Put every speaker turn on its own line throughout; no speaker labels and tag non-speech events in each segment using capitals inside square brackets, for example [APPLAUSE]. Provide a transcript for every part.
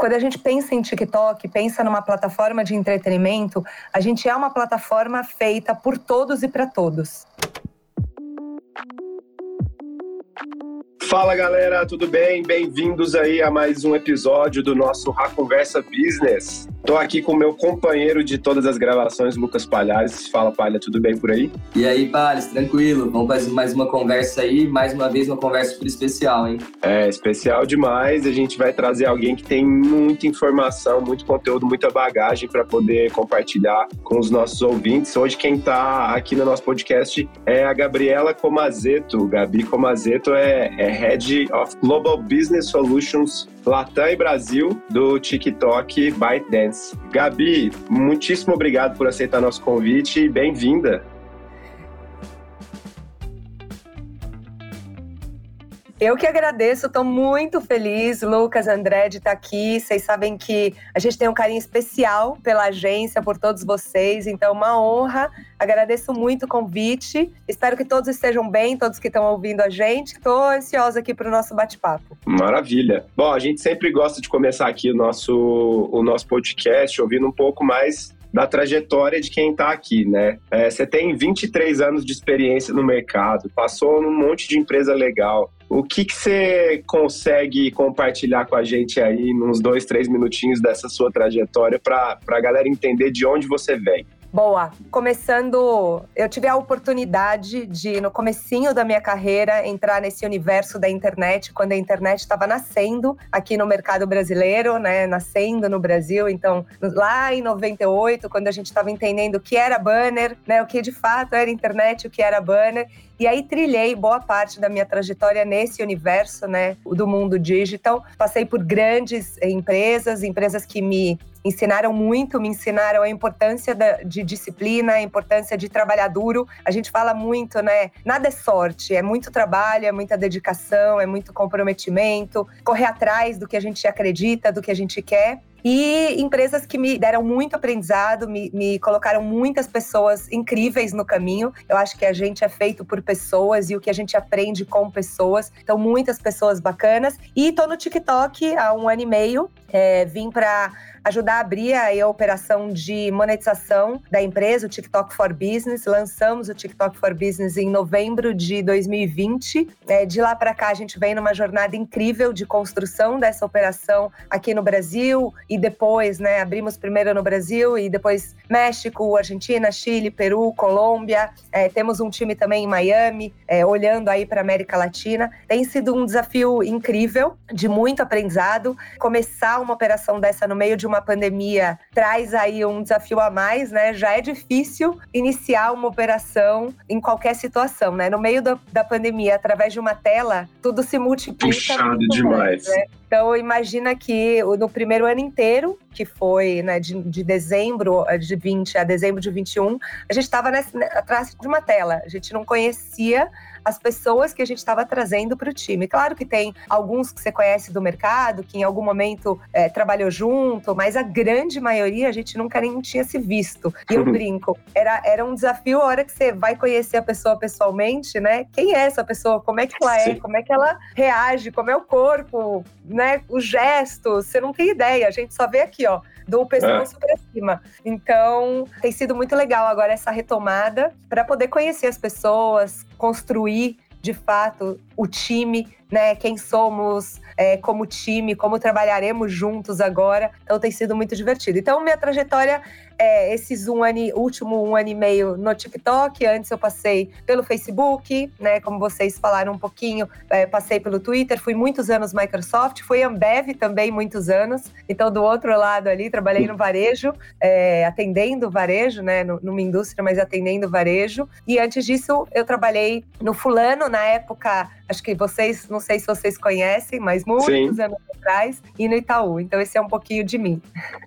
quando a gente pensa em TikTok, pensa numa plataforma de entretenimento, a gente é uma plataforma feita por todos e para todos.
Fala galera, tudo bem? Bem-vindos aí a mais um episódio do nosso Ra Conversa Business. Tô aqui com o meu companheiro de todas as gravações, Lucas Palhares. Fala, Palha, tudo bem por aí?
E aí, Palhares, tranquilo? Vamos fazer mais uma conversa aí, mais uma vez uma conversa super especial, hein?
É, especial demais. A gente vai trazer alguém que tem muita informação, muito conteúdo, muita bagagem para poder compartilhar com os nossos ouvintes. Hoje quem tá aqui no nosso podcast é a Gabriela Comazeto. Gabi Comazeto é, é Head of Global Business Solutions Latam e Brasil do TikTok ByteDance. Gabi, muitíssimo obrigado por aceitar nosso convite e bem-vinda.
Eu que agradeço, estou muito feliz, Lucas, André, de estar aqui. Vocês sabem que a gente tem um carinho especial pela agência, por todos vocês, então uma honra. Agradeço muito o convite. Espero que todos estejam bem, todos que estão ouvindo a gente. Estou ansiosa aqui para o nosso bate-papo.
Maravilha. Bom, a gente sempre gosta de começar aqui o nosso, o nosso podcast ouvindo um pouco mais da trajetória de quem está aqui, né? É, você tem 23 anos de experiência no mercado, passou num monte de empresa legal. O que, que você consegue compartilhar com a gente aí, nos dois, três minutinhos dessa sua trajetória, para a galera entender de onde você vem?
Boa. Começando, eu tive a oportunidade de, no comecinho da minha carreira, entrar nesse universo da internet, quando a internet estava nascendo aqui no mercado brasileiro, né? Nascendo no Brasil. Então, lá em 98, quando a gente estava entendendo o que era banner, né? O que de fato era internet, o que era banner. E aí trilhei boa parte da minha trajetória nesse universo, né, do mundo digital. Passei por grandes empresas, empresas que me ensinaram muito, me ensinaram a importância da, de disciplina, a importância de trabalhar duro. A gente fala muito, né? Nada é sorte, é muito trabalho, é muita dedicação, é muito comprometimento, correr atrás do que a gente acredita, do que a gente quer. E empresas que me deram muito aprendizado, me, me, colocaram muitas pessoas incríveis no caminho. Eu acho que a gente é feito por pessoas e o que a gente aprende com pessoas. Então, muitas pessoas bacanas. E tô no TikTok há um ano e meio. É, vim para ajudar a abrir a operação de monetização da empresa, o TikTok for Business. Lançamos o TikTok for Business em novembro de 2020. É, de lá para cá, a gente vem numa jornada incrível de construção dessa operação aqui no Brasil e depois, né, abrimos primeiro no Brasil e depois México, Argentina, Chile, Peru, Colômbia. É, temos um time também em Miami, é, olhando aí para América Latina. Tem sido um desafio incrível, de muito aprendizado. Começar uma operação dessa no meio de uma pandemia traz aí um desafio a mais, né? Já é difícil iniciar uma operação em qualquer situação, né? No meio da, da pandemia, através de uma tela, tudo se multiplica.
Puxado demais. Mais, né?
Então, imagina que no primeiro ano inteiro, que foi né, de, de, dezembro de 20 a dezembro de 21, a gente estava atrás de uma tela. A gente não conhecia as pessoas que a gente estava trazendo para o time. Claro que tem alguns que você conhece do mercado, que em algum momento é, trabalhou junto, mas a grande maioria a gente nunca nem tinha se visto. E eu brinco, era, era um desafio a hora que você vai conhecer a pessoa pessoalmente, né? Quem é essa pessoa? Como é que ela é? Como é que ela reage? Como é o corpo? Né? Os gestos? Você não tem ideia. A gente só vê aqui, ó do pescoço é. para cima. Então, tem sido muito legal agora essa retomada para poder conhecer as pessoas, construir de fato o time, né? Quem somos é, como time, como trabalharemos juntos agora. Então tem sido muito divertido. Então, minha trajetória é, esses um ano, último um ano e meio no TikTok. Antes eu passei pelo Facebook, né? Como vocês falaram um pouquinho, é, passei pelo Twitter, fui muitos anos Microsoft, fui Ambev também muitos anos. Então, do outro lado ali, trabalhei no varejo, é, atendendo varejo, né? Numa indústria, mas atendendo varejo. E antes disso, eu trabalhei no Fulano, na época, acho que vocês, não sei se vocês conhecem, mas muitos Sim. anos atrás, e no Itaú. Então, esse é um pouquinho de mim.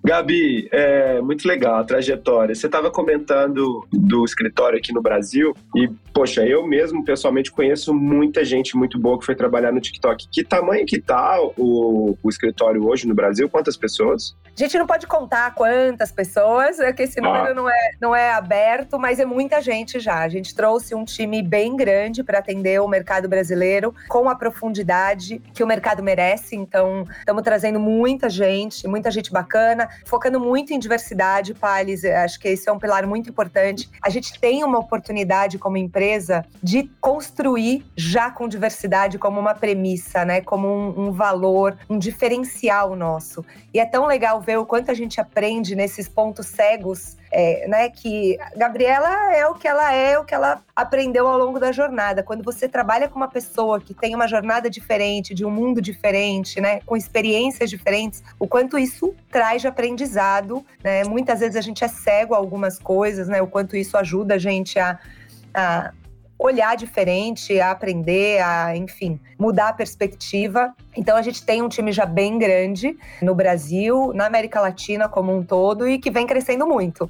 Gabi, é muito legal trajetória. Você estava comentando do escritório aqui no Brasil e, poxa, eu mesmo pessoalmente conheço muita gente muito boa que foi trabalhar no TikTok. Que tamanho que tá o, o escritório hoje no Brasil? Quantas pessoas?
A gente não pode contar quantas pessoas, é que esse número ah. não, é, não é aberto, mas é muita gente já. A gente trouxe um time bem grande para atender o mercado brasileiro com a profundidade que o mercado merece merece. Então, estamos trazendo muita gente, muita gente bacana, focando muito em diversidade, Pales. Acho que esse é um pilar muito importante. A gente tem uma oportunidade como empresa de construir já com diversidade como uma premissa, né? Como um, um valor, um diferencial nosso. E é tão legal ver o quanto a gente aprende nesses pontos cegos é, né, que Gabriela é o que ela é, o que ela aprendeu ao longo da jornada. Quando você trabalha com uma pessoa que tem uma jornada diferente, de um mundo diferente, né, com experiências diferentes, o quanto isso traz de aprendizado, né? Muitas vezes a gente é cego a algumas coisas, né? O quanto isso ajuda a gente a, a olhar diferente, a aprender, a, enfim, mudar a perspectiva. Então a gente tem um time já bem grande no Brasil, na América Latina como um todo e que vem crescendo muito.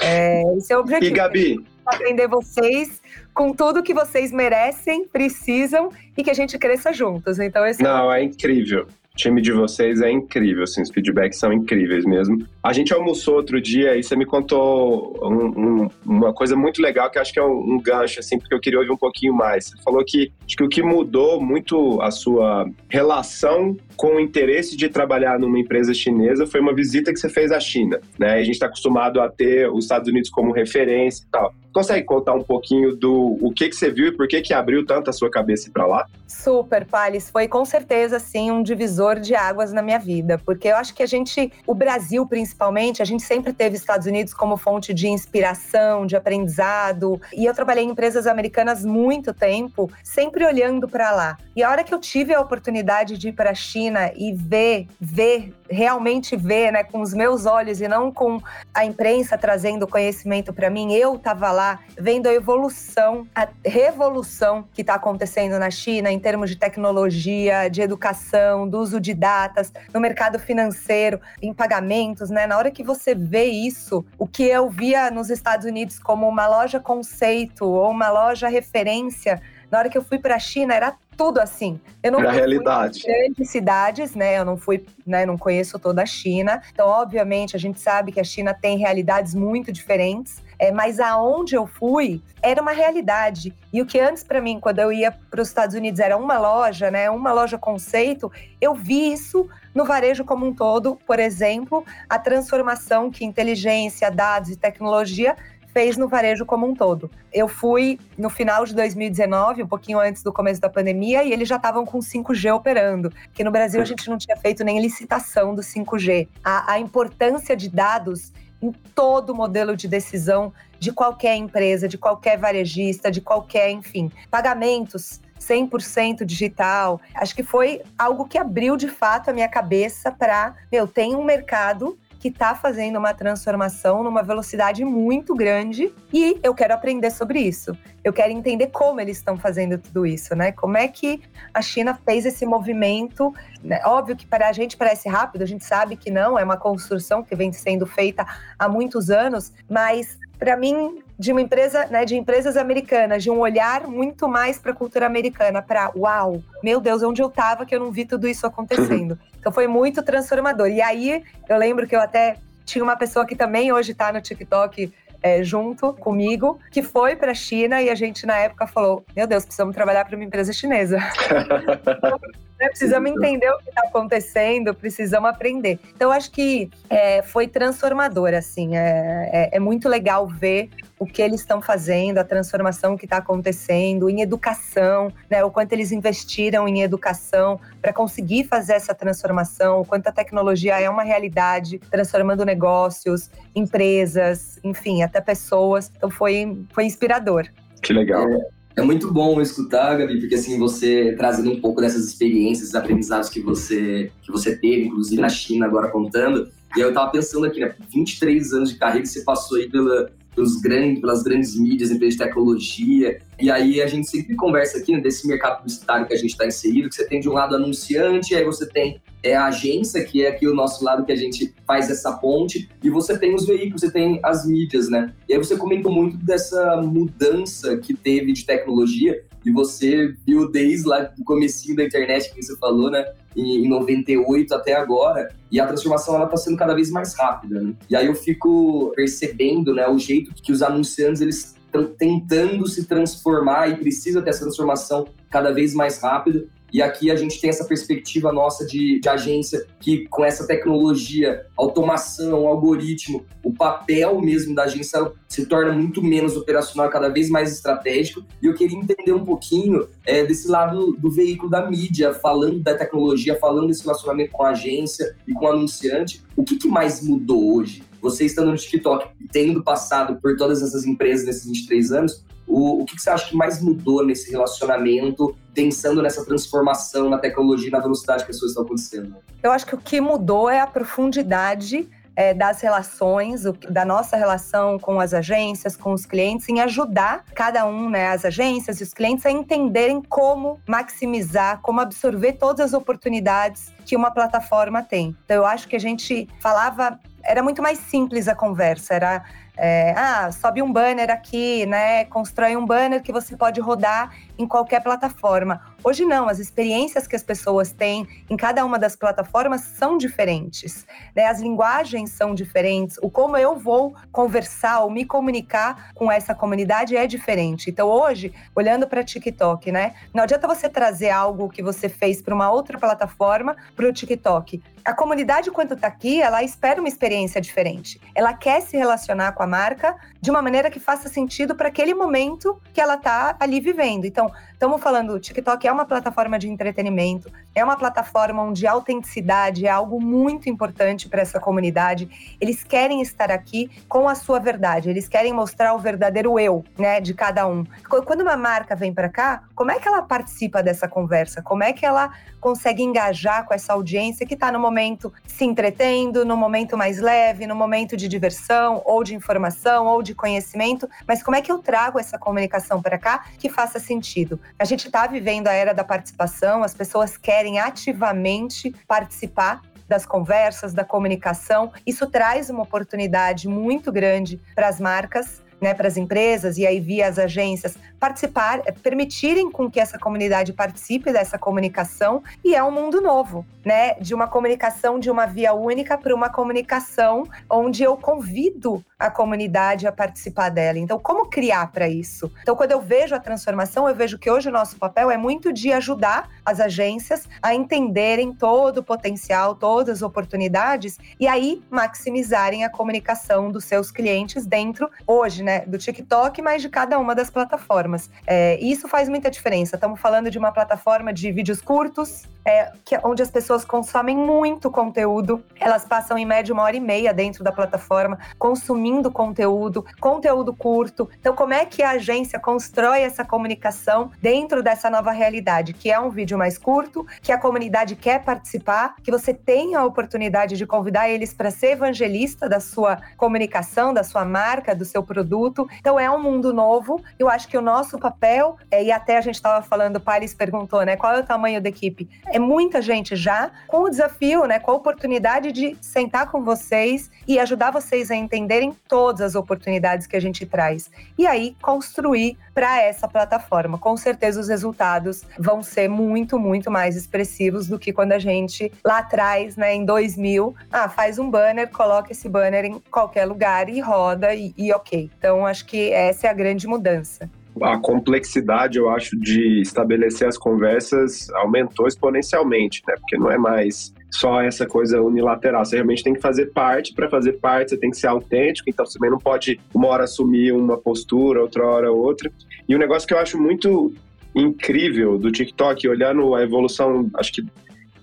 É, esse é o objetivo.
E Gabi,
aprender vocês com tudo que vocês merecem, precisam e que a gente cresça juntos. Então esse
Não, é, é incrível. Time de vocês é incrível, assim, os feedbacks são incríveis mesmo. A gente almoçou outro dia e você me contou um, um, uma coisa muito legal que acho que é um, um, gancho, assim, porque eu queria ouvir um pouquinho mais. Você falou que acho que o que mudou muito a sua relação com o interesse de trabalhar numa empresa chinesa foi uma visita que você fez à China, né? A gente está acostumado a ter os Estados Unidos como referência e tal. Consegue contar um pouquinho do o que, que você viu e por que, que abriu tanto a sua cabeça para lá?
Super, Pales. Foi com certeza, assim, um divisor de águas na minha vida. Porque eu acho que a gente, o Brasil principalmente, a gente sempre teve Estados Unidos como fonte de inspiração, de aprendizado. E eu trabalhei em empresas americanas muito tempo, sempre olhando para lá. E a hora que eu tive a oportunidade de ir para a China e ver, ver, realmente ver, né, com os meus olhos e não com a imprensa trazendo conhecimento para mim, eu estava lá vendo a evolução, a revolução que está acontecendo na China em termos de tecnologia, de educação, do uso de datas, no mercado financeiro, em pagamentos, né? Na hora que você vê isso, o que eu via nos Estados Unidos como uma loja conceito ou uma loja referência, na hora que eu fui para a China era tudo assim.
Eu não realidade.
grandes cidades, né? Eu não fui, né? Não conheço toda a China. Então, obviamente, a gente sabe que a China tem realidades muito diferentes. É, mas aonde eu fui era uma realidade. E o que antes para mim, quando eu ia para os Estados Unidos, era uma loja, né, uma loja conceito, eu vi isso no varejo como um todo. Por exemplo, a transformação que inteligência, dados e tecnologia fez no varejo como um todo. Eu fui no final de 2019, um pouquinho antes do começo da pandemia, e eles já estavam com 5G operando. Que no Brasil a gente não tinha feito nem licitação do 5G. A, a importância de dados em todo modelo de decisão de qualquer empresa, de qualquer varejista, de qualquer, enfim, pagamentos 100% digital. Acho que foi algo que abriu de fato a minha cabeça para, meu, tem um mercado que está fazendo uma transformação numa velocidade muito grande e eu quero aprender sobre isso. Eu quero entender como eles estão fazendo tudo isso, né? Como é que a China fez esse movimento? Né? Óbvio que para a gente parece rápido, a gente sabe que não, é uma construção que vem sendo feita há muitos anos, mas para mim, de uma empresa, né, de empresas americanas, de um olhar muito mais para a cultura americana, para uau, meu Deus, onde eu estava que eu não vi tudo isso acontecendo. [CLEARS THROAT] Então foi muito transformador. E aí eu lembro que eu até tinha uma pessoa que também hoje está no TikTok é, junto comigo, que foi para a China e a gente na época falou: Meu Deus, precisamos trabalhar para uma empresa chinesa. [LAUGHS] né? Precisamos entender o que está acontecendo, precisamos aprender. Então, acho que é, foi transformador, assim. É, é, é, muito legal ver o que eles estão fazendo, a transformação que está acontecendo em educação, né? O quanto eles investiram em educação para conseguir fazer essa transformação, o quanto a tecnologia é uma realidade, transformando negócios, empresas, enfim, até pessoas. Então, foi, foi inspirador.
Que legal.
É. É muito bom escutar, Gabi, porque assim, você trazendo um pouco dessas experiências, aprendizados que você, que você teve, inclusive na China agora contando. E aí eu tava pensando aqui, né, 23 anos de carreira que você passou aí pela, pelos grandes, pelas grandes mídias, empresas de tecnologia. E aí a gente sempre conversa aqui né, desse mercado publicitário que a gente está inserido, que você tem de um lado anunciante, aí você tem é, a agência, que é aqui o nosso lado que a gente faz essa ponte, e você tem os veículos, você tem as mídias, né? E aí você comentou muito dessa mudança que teve de tecnologia, e você viu desde lá do comecinho da internet, que você falou, né? Em 98 até agora, e a transformação ela está sendo cada vez mais rápida. Né? E aí eu fico percebendo, né, o jeito que os anunciantes eles estão tentando se transformar e precisa ter essa transformação cada vez mais rápido. E aqui a gente tem essa perspectiva nossa de, de agência que com essa tecnologia, automação, algoritmo, o papel mesmo da agência se torna muito menos operacional, cada vez mais estratégico. E eu queria entender um pouquinho é, desse lado do veículo da mídia, falando da tecnologia, falando desse relacionamento com a agência e com o anunciante. O que, que mais mudou hoje? Você estando no TikTok, tendo passado por todas essas empresas nesses 23 anos, o, o que, que você acha que mais mudou nesse relacionamento, pensando nessa transformação na tecnologia e na velocidade que as coisas estão acontecendo?
Eu acho que o que mudou é a profundidade é, das relações, o, da nossa relação com as agências, com os clientes, em ajudar cada um, né, as agências e os clientes a entenderem como maximizar, como absorver todas as oportunidades que uma plataforma tem. Então, eu acho que a gente falava, era muito mais simples a conversa, era é, ah, sobe um banner aqui, né? Constrói um banner que você pode rodar em qualquer plataforma. Hoje não, as experiências que as pessoas têm em cada uma das plataformas são diferentes, né? As linguagens são diferentes, o como eu vou conversar ou me comunicar com essa comunidade é diferente. Então hoje, olhando para TikTok, né? Não adianta você trazer algo que você fez para uma outra plataforma para o TikTok. A comunidade, quando está aqui, ela espera uma experiência diferente. Ela quer se relacionar com a marca de uma maneira que faça sentido para aquele momento que ela está ali vivendo. Então, estamos falando, o TikTok é uma plataforma de entretenimento, é uma plataforma onde a autenticidade é algo muito importante para essa comunidade. Eles querem estar aqui com a sua verdade, eles querem mostrar o verdadeiro eu, né, de cada um. Quando uma marca vem para cá, como é que ela participa dessa conversa? Como é que ela consegue engajar com essa audiência que está no momento se entretendo, no momento mais leve, no momento de diversão ou de informação ou de conhecimento, mas como é que eu trago essa comunicação para cá que faça sentido? A gente está vivendo a era da participação, as pessoas querem ativamente participar das conversas, da comunicação. Isso traz uma oportunidade muito grande para as marcas né, para as empresas e aí via as agências participar, é, permitirem com que essa comunidade participe dessa comunicação e é um mundo novo, né, de uma comunicação de uma via única para uma comunicação onde eu convido a comunidade a participar dela. Então, como criar para isso? Então, quando eu vejo a transformação, eu vejo que hoje o nosso papel é muito de ajudar as agências a entenderem todo o potencial, todas as oportunidades e aí maximizarem a comunicação dos seus clientes dentro hoje, né, do TikTok, mas de cada uma das plataformas. É, e isso faz muita diferença. Estamos falando de uma plataforma de vídeos curtos, é, que, é onde as pessoas consomem muito conteúdo. Elas passam em média uma hora e meia dentro da plataforma, consumindo conteúdo, conteúdo curto. Então, como é que a agência constrói essa comunicação dentro dessa nova realidade, que é um vídeo mais curto, que a comunidade quer participar, que você tem a oportunidade de convidar eles para ser evangelista da sua comunicação, da sua marca, do seu produto. Então, é um mundo novo. Eu acho que o nosso papel, é, e até a gente estava falando, o Paris perguntou, né, qual é o tamanho da equipe? é muita gente já com o desafio, né, com a oportunidade de sentar com vocês e ajudar vocês a entenderem todas as oportunidades que a gente traz. E aí construir para essa plataforma. Com certeza os resultados vão ser muito, muito mais expressivos do que quando a gente lá atrás, né, em 2000, ah, faz um banner, coloca esse banner em qualquer lugar e roda e, e ok. Então acho que essa é a grande mudança
a complexidade, eu acho, de estabelecer as conversas aumentou exponencialmente, né? Porque não é mais só essa coisa unilateral. Você realmente tem que fazer parte. Para fazer parte, você tem que ser autêntico. Então, você também não pode uma hora assumir uma postura, outra hora outra. E um negócio que eu acho muito incrível do TikTok, olhando a evolução, acho que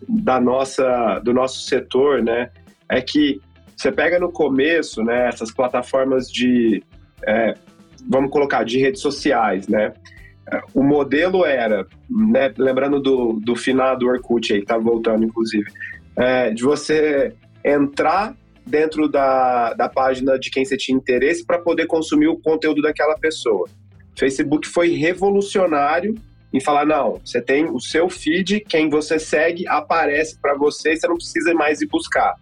da nossa, do nosso setor, né? É que você pega no começo, né? Essas plataformas de é, vamos colocar, de redes sociais, né? O modelo era, né, lembrando do, do final do Orkut aí, tá voltando, inclusive, é, de você entrar dentro da, da página de quem você tinha interesse para poder consumir o conteúdo daquela pessoa. Facebook foi revolucionário em falar, não, você tem o seu feed, quem você segue aparece para você, você não precisa mais ir buscar.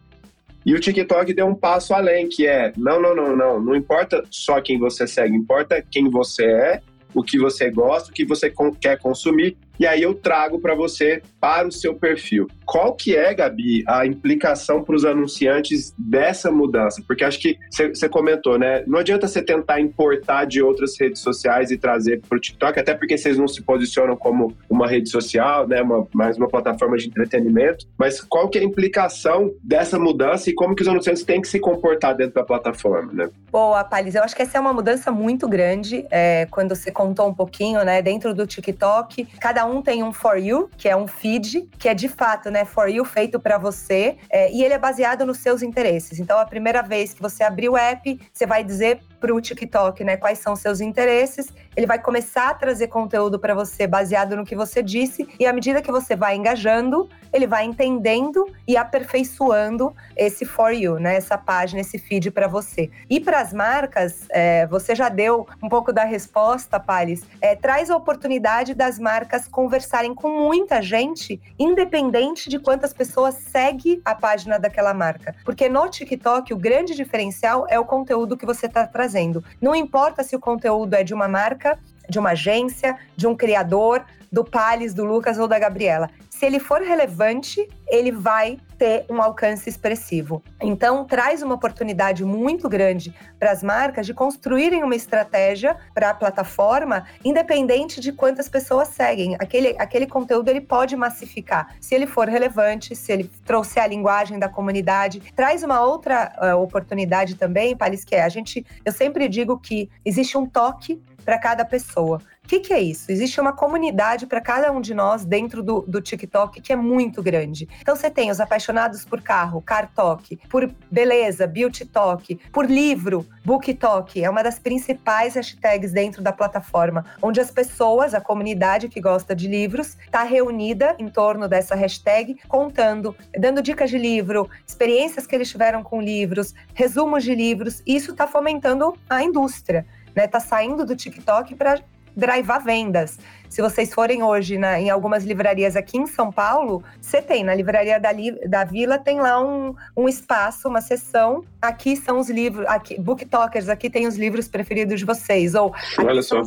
E o TikTok deu um passo além, que é, não, não, não, não, não importa só quem você segue, importa quem você é, o que você gosta, o que você quer consumir, e aí eu trago para você para o seu perfil. Qual que é, Gabi, a implicação para os anunciantes dessa mudança? Porque acho que você comentou, né? Não adianta você tentar importar de outras redes sociais e trazer para o TikTok, até porque vocês não se posicionam como uma rede social, né? Uma, mais uma plataforma de entretenimento. Mas qual que é a implicação dessa mudança e como que os anunciantes têm que se comportar dentro da plataforma, né?
Boa, Palis. Eu acho que essa é uma mudança muito grande. É, quando você contou um pouquinho, né? Dentro do TikTok, cada um tem um For You, que é um feed, que é de fato, né? For You feito para você. É, e ele é baseado nos seus interesses. Então, a primeira vez que você abrir o app, você vai dizer para o TikTok, né, quais são seus interesses. Ele vai começar a trazer conteúdo para você baseado no que você disse e à medida que você vai engajando, ele vai entendendo e aperfeiçoando esse for you, né, essa página, esse feed para você. E para as marcas, é, você já deu um pouco da resposta, Palis. É, traz a oportunidade das marcas conversarem com muita gente, independente de quantas pessoas segue a página daquela marca, porque no TikTok o grande diferencial é o conteúdo que você está trazendo fazendo. Não importa se o conteúdo é de uma marca, de uma agência, de um criador, do Pales, do Lucas ou da Gabriela. Se ele for relevante, ele vai ter um alcance expressivo. Então, traz uma oportunidade muito grande para as marcas de construírem uma estratégia para a plataforma, independente de quantas pessoas seguem. Aquele, aquele conteúdo ele pode massificar. Se ele for relevante, se ele trouxer a linguagem da comunidade, traz uma outra uh, oportunidade também, Palis, que é a gente. Eu sempre digo que existe um toque para cada pessoa. O que, que, é isso? Existe uma comunidade para cada um de nós dentro do, do, TikTok que é muito grande. Então você tem os apaixonados por carro, Car Talk, por beleza, Beauty Talk, por livro, Book Talk. É uma das principais hashtags dentro da plataforma, onde as pessoas, a comunidade que gosta de livros, está reunida em torno dessa hashtag, contando, dando dicas de livro, experiências que eles tiveram com livros, resumos de livros. Isso está fomentando a indústria né? Tá saindo do TikTok para drivar vendas. Se vocês forem hoje na, em algumas livrarias aqui em São Paulo, você tem na livraria da, da Vila tem lá um, um espaço, uma sessão. Aqui são os livros, aqui booktokers, aqui tem os livros preferidos de vocês ou
Olha só.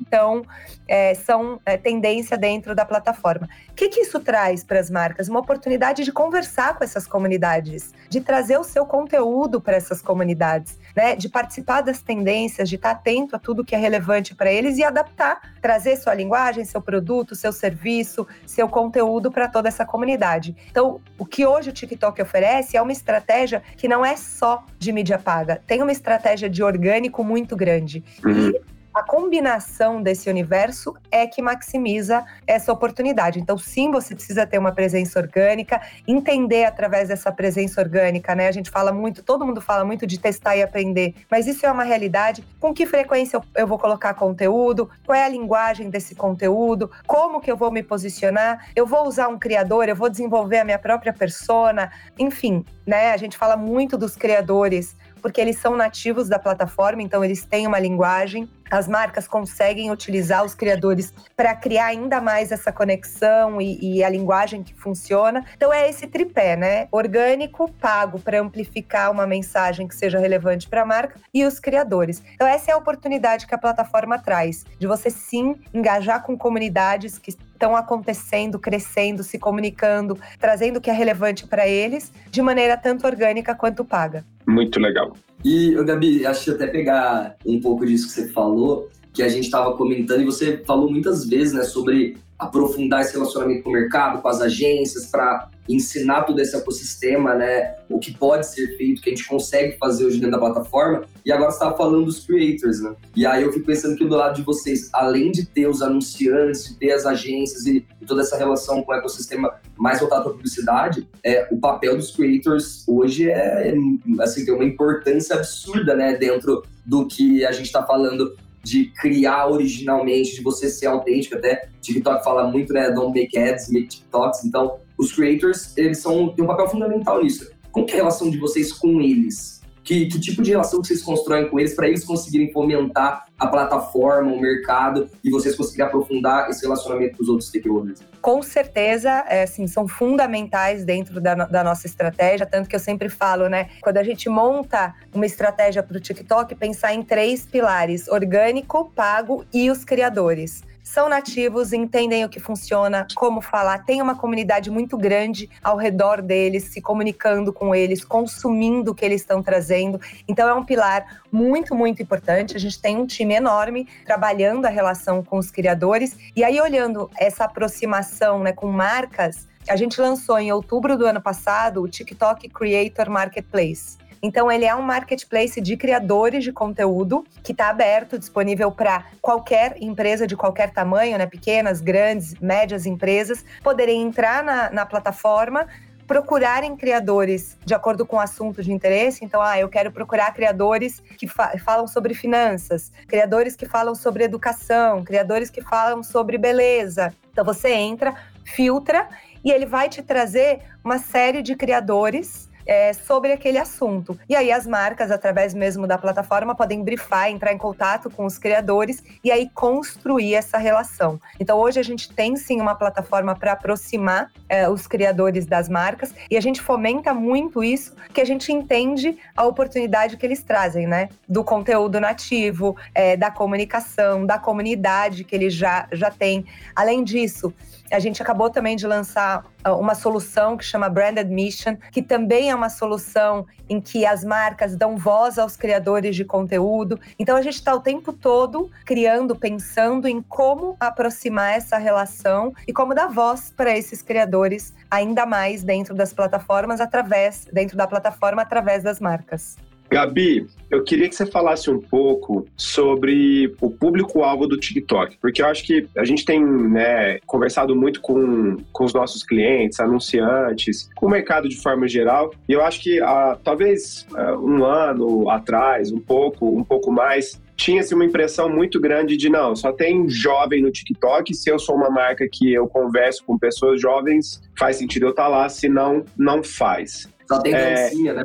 Então, é, são é, tendência dentro da plataforma. O que, que isso traz para as marcas? Uma oportunidade de conversar com essas comunidades, de trazer o seu conteúdo para essas comunidades, né? de participar das tendências, de estar atento a tudo que é relevante para eles e adaptar, trazer sua linguagem, seu produto, seu serviço, seu conteúdo para toda essa comunidade. Então, o que hoje o TikTok oferece é uma estratégia que não é só de mídia paga, tem uma estratégia de orgânico muito grande. Uhum. E a combinação desse universo é que maximiza essa oportunidade. Então, sim, você precisa ter uma presença orgânica, entender através dessa presença orgânica, né? A gente fala muito, todo mundo fala muito de testar e aprender, mas isso é uma realidade. Com que frequência eu vou colocar conteúdo? Qual é a linguagem desse conteúdo? Como que eu vou me posicionar? Eu vou usar um criador? Eu vou desenvolver a minha própria persona? Enfim, né? A gente fala muito dos criadores porque eles são nativos da plataforma, então eles têm uma linguagem. As marcas conseguem utilizar os criadores para criar ainda mais essa conexão e, e, a linguagem que funciona. Então é esse tripé, né? Orgânico, pago para amplificar uma mensagem que seja relevante para a marca e os criadores. Então essa é a oportunidade que a plataforma traz, de você sim engajar com comunidades que estão acontecendo, crescendo, se comunicando, trazendo o que é relevante para eles, de maneira tanto orgânica quanto paga.
Muito legal.
E, Gabi, acho que até pegar um pouco disso que você falou, que a gente estava comentando, e você falou muitas vezes né, sobre aprofundar esse relacionamento com o mercado, com as agências, para ensinar todo esse ecossistema, né? O que pode ser feito, que a gente consegue fazer hoje dentro da plataforma. E agora você estava falando dos creators, né? E aí eu fico pensando que do lado de vocês, além de ter os anunciantes, de ter as agências e, toda essa relação com o ecossistema mais voltado para publicidade, é, o papel dos creators hoje é, assim, tem uma importância absurda, né? Dentro do que a gente está falando de criar originalmente, de você ser autêntico. Até TikTok fala muito, né? Don't make ads, make TikToks. Então, os creators, eles são, têm um papel fundamental nisso. Como é a relação de vocês com eles? Que, que tipo de relação vocês constroem com eles para eles conseguirem fomentar a plataforma, o mercado e vocês conseguirem aprofundar esse relacionamento com os outros stakeholders?
Com certeza, é, assim, são fundamentais dentro da, da, nossa estratégia, tanto que eu sempre falo, né? Quando a gente monta uma estratégia para o TikTok, pensar em três pilares: orgânico, pago e os criadores. São nativos, entendem o que funciona, como falar, tem uma comunidade muito grande ao redor deles, se comunicando com eles, consumindo o que eles estão trazendo. Então é um pilar muito, muito importante. A gente tem um time enorme trabalhando a relação com os criadores. E aí, olhando essa aproximação né, com marcas, a gente lançou em outubro do ano passado o TikTok Creator Marketplace. Então, ele é um marketplace de criadores de conteúdo que está aberto, disponível para qualquer empresa de qualquer tamanho, né? Pequenas, grandes, médias empresas, poderem entrar na, na plataforma, procurarem criadores de acordo com o assunto de interesse. Então, ah, eu quero procurar criadores que fa falam sobre finanças, criadores que falam sobre educação, criadores que falam sobre beleza. Então, você entra, filtra e ele vai te trazer uma série de criadores é, sobre aquele assunto. E aí as marcas, através mesmo da plataforma, podem brifar, entrar em contato com os criadores e aí construir essa relação. Então hoje a gente tem sim uma plataforma para aproximar é, os criadores das marcas e a gente fomenta muito isso, que a gente entende a oportunidade que eles trazem, né? Do conteúdo nativo, é, da comunicação, da comunidade que eles já, já têm. Além disso, a gente acabou também de lançar ah, uma solução que chama Branded Mission, que também é uma solução em que as marcas dão voz aos criadores de conteúdo. Então a gente está o tempo todo criando, pensando em como aproximar essa relação e como dar voz para esses criadores ainda mais dentro das plataformas, através dentro da plataforma através das marcas.
Gabi, eu queria que você falasse um pouco sobre o público-alvo do TikTok, porque eu acho que a gente tem né, conversado muito com, com os nossos clientes, anunciantes, com o mercado de forma geral, e eu acho que ah, talvez ah, um ano atrás, um pouco, um pouco mais, tinha-se uma impressão muito grande de não, só tem jovem no TikTok, se eu sou uma marca que eu converso com pessoas jovens, faz sentido eu estar lá, se não, não faz.
Só tem é, dancinha, né,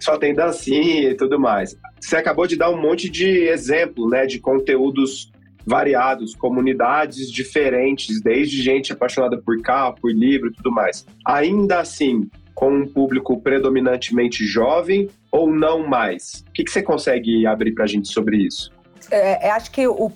só tem dancinha e tudo mais. Você acabou de dar um monte de exemplo, né, de conteúdos variados, comunidades diferentes, desde gente apaixonada por carro, por livro e tudo mais. Ainda assim, com um público predominantemente jovem ou não mais? O que, que você consegue abrir para a gente sobre isso?
É, acho que o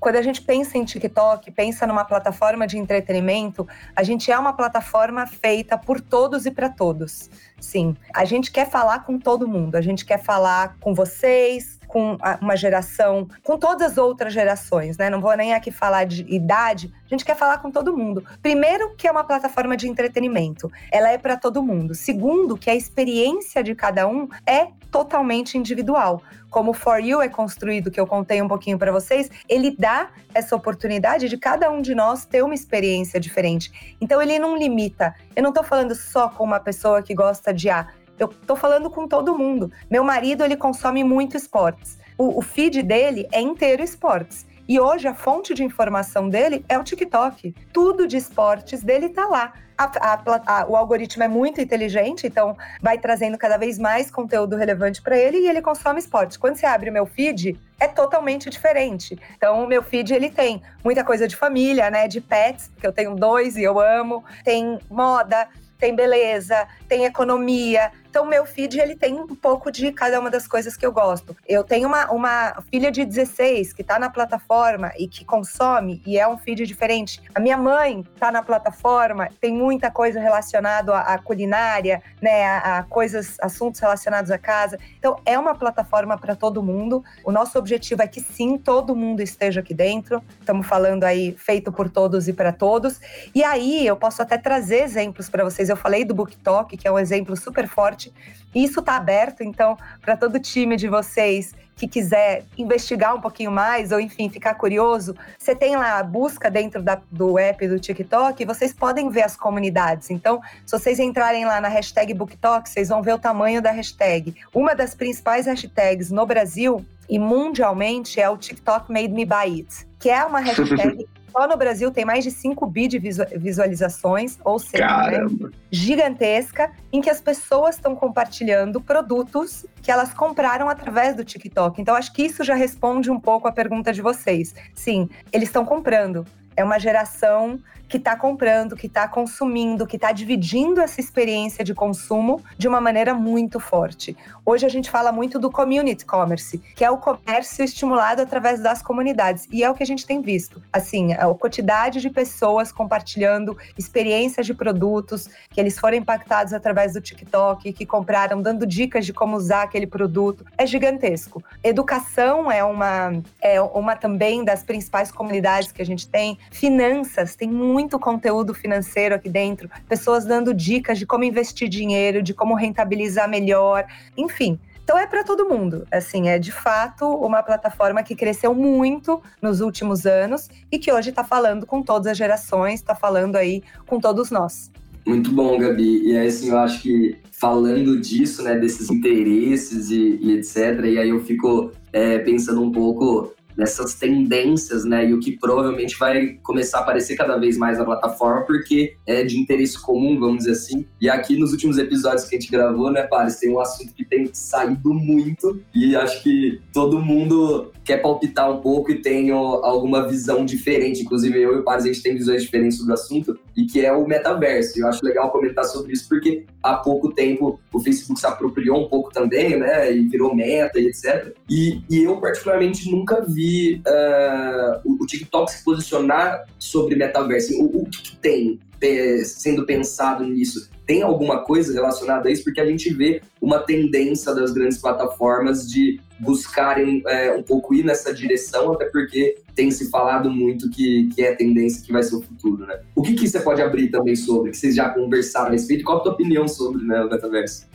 quando a gente pensa em TikTok, pensa numa plataforma de entretenimento, a gente é uma plataforma feita por todos e para todos. Sim, a gente quer falar com todo mundo, a gente quer falar com vocês, com uma geração, com todas as outras gerações, né? Não vou nem aqui falar de idade, a gente quer falar com todo mundo. Primeiro, que é uma plataforma de entretenimento, ela é para todo mundo. Segundo, que a experiência de cada um é totalmente individual. Como o For You é construído, que eu contei um pouquinho para vocês, ele dá essa oportunidade de cada um de nós ter uma experiência diferente. Então ele não limita. Eu não estou falando só com uma pessoa que gosta de A. Eu tô falando com todo mundo. Meu marido, ele consome muito esportes. O, o feed dele é inteiro esportes. E hoje a fonte de informação dele é o TikTok. Tudo de esportes dele tá lá. A, a, a, o algoritmo é muito inteligente, então vai trazendo cada vez mais conteúdo relevante para ele e ele consome esportes. Quando você abre o meu feed, é totalmente diferente. Então, o meu feed ele tem muita coisa de família, né, de pets, que eu tenho dois e eu amo, tem moda, tem beleza, tem economia, então, meu feed, ele tem um pouco de cada uma das coisas que eu gosto. Eu tenho uma, uma filha de 16 que está na plataforma e que consome, e é um feed diferente. A minha mãe está na plataforma, tem muita coisa relacionada à, à culinária, né, a, a, coisas, assuntos relacionados à casa. Então, é uma plataforma para todo mundo. O nosso objetivo é que sim, todo mundo esteja aqui dentro. Estamos falando aí feito por todos e para todos. E aí, eu posso até trazer exemplos para vocês. Eu falei do BookTok, que é um exemplo super forte E isso está aberto, então, para todo time de vocês que quiser investigar um pouquinho mais, ou enfim, ficar curioso, você tem lá a busca dentro da, do app do TikTok e vocês podem ver as comunidades. Então, se vocês entrarem lá na hashtag BookTok, vocês vão ver o tamanho da hashtag. Uma das principais hashtags no Brasil e mundialmente é o TikTok Made Me Buy It, que é uma [LAUGHS] hashtag Só no Brasil tem mais de 5 bi de visualizações, ou seja, né, gigantesca, em que as pessoas estão compartilhando produtos que elas compraram através do TikTok. Então, acho que isso já responde um pouco a pergunta de vocês. Sim, eles estão comprando. É uma geração que está comprando, que está consumindo, que está dividindo essa experiência de consumo de uma maneira muito forte. Hoje a gente fala muito do community commerce, que é o comércio estimulado através das comunidades, e é o que a gente tem visto. Assim, a quantidade de pessoas compartilhando experiências de produtos que eles foram impactados através do TikTok, que compraram, dando dicas de como usar aquele produto, é gigantesco. Educação é uma, é uma também das principais comunidades que a gente tem. Finanças, tem muito conteúdo financeiro aqui dentro, pessoas dando dicas de como investir dinheiro, de como rentabilizar melhor, enfim. Então é para todo mundo. Assim, é de fato uma plataforma que cresceu muito nos últimos anos e que hoje está falando com todas as gerações, está falando aí com todos nós.
Muito bom, Gabi. E aí, assim, eu acho que falando disso, né, desses interesses e, e etc., e aí eu fico é, pensando um pouco nessas tendências, né? E o que provavelmente vai começar a aparecer cada vez mais na plataforma, porque é de interesse comum, vamos dizer assim. E aqui nos últimos episódios que a gente gravou, né, Paris, tem um assunto que tem saído muito e acho que todo mundo quer palpitar um pouco e tem alguma visão diferente. Inclusive, eu e o Paris, a gente tem visões diferentes sobre o assunto, e que é o metaverso. Eu acho legal comentar sobre isso, porque há pouco tempo o Facebook se apropriou um pouco também, né? E virou meta e etc. E, e eu, particularmente, nunca vi uh, o, o, TikTok se posicionar sobre metaverso. O, o que, que tem sendo pensado nisso? Tem alguma coisa relacionada a isso? Porque a gente vê uma tendência das grandes plataformas de buscarem é, um pouco ir nessa direção, até porque tem se falado muito que, que é a tendência que vai ser o futuro, né? O que, que você pode abrir também sobre, que vocês já conversaram a respeito? Qual a tua opinião sobre né, o metaverso?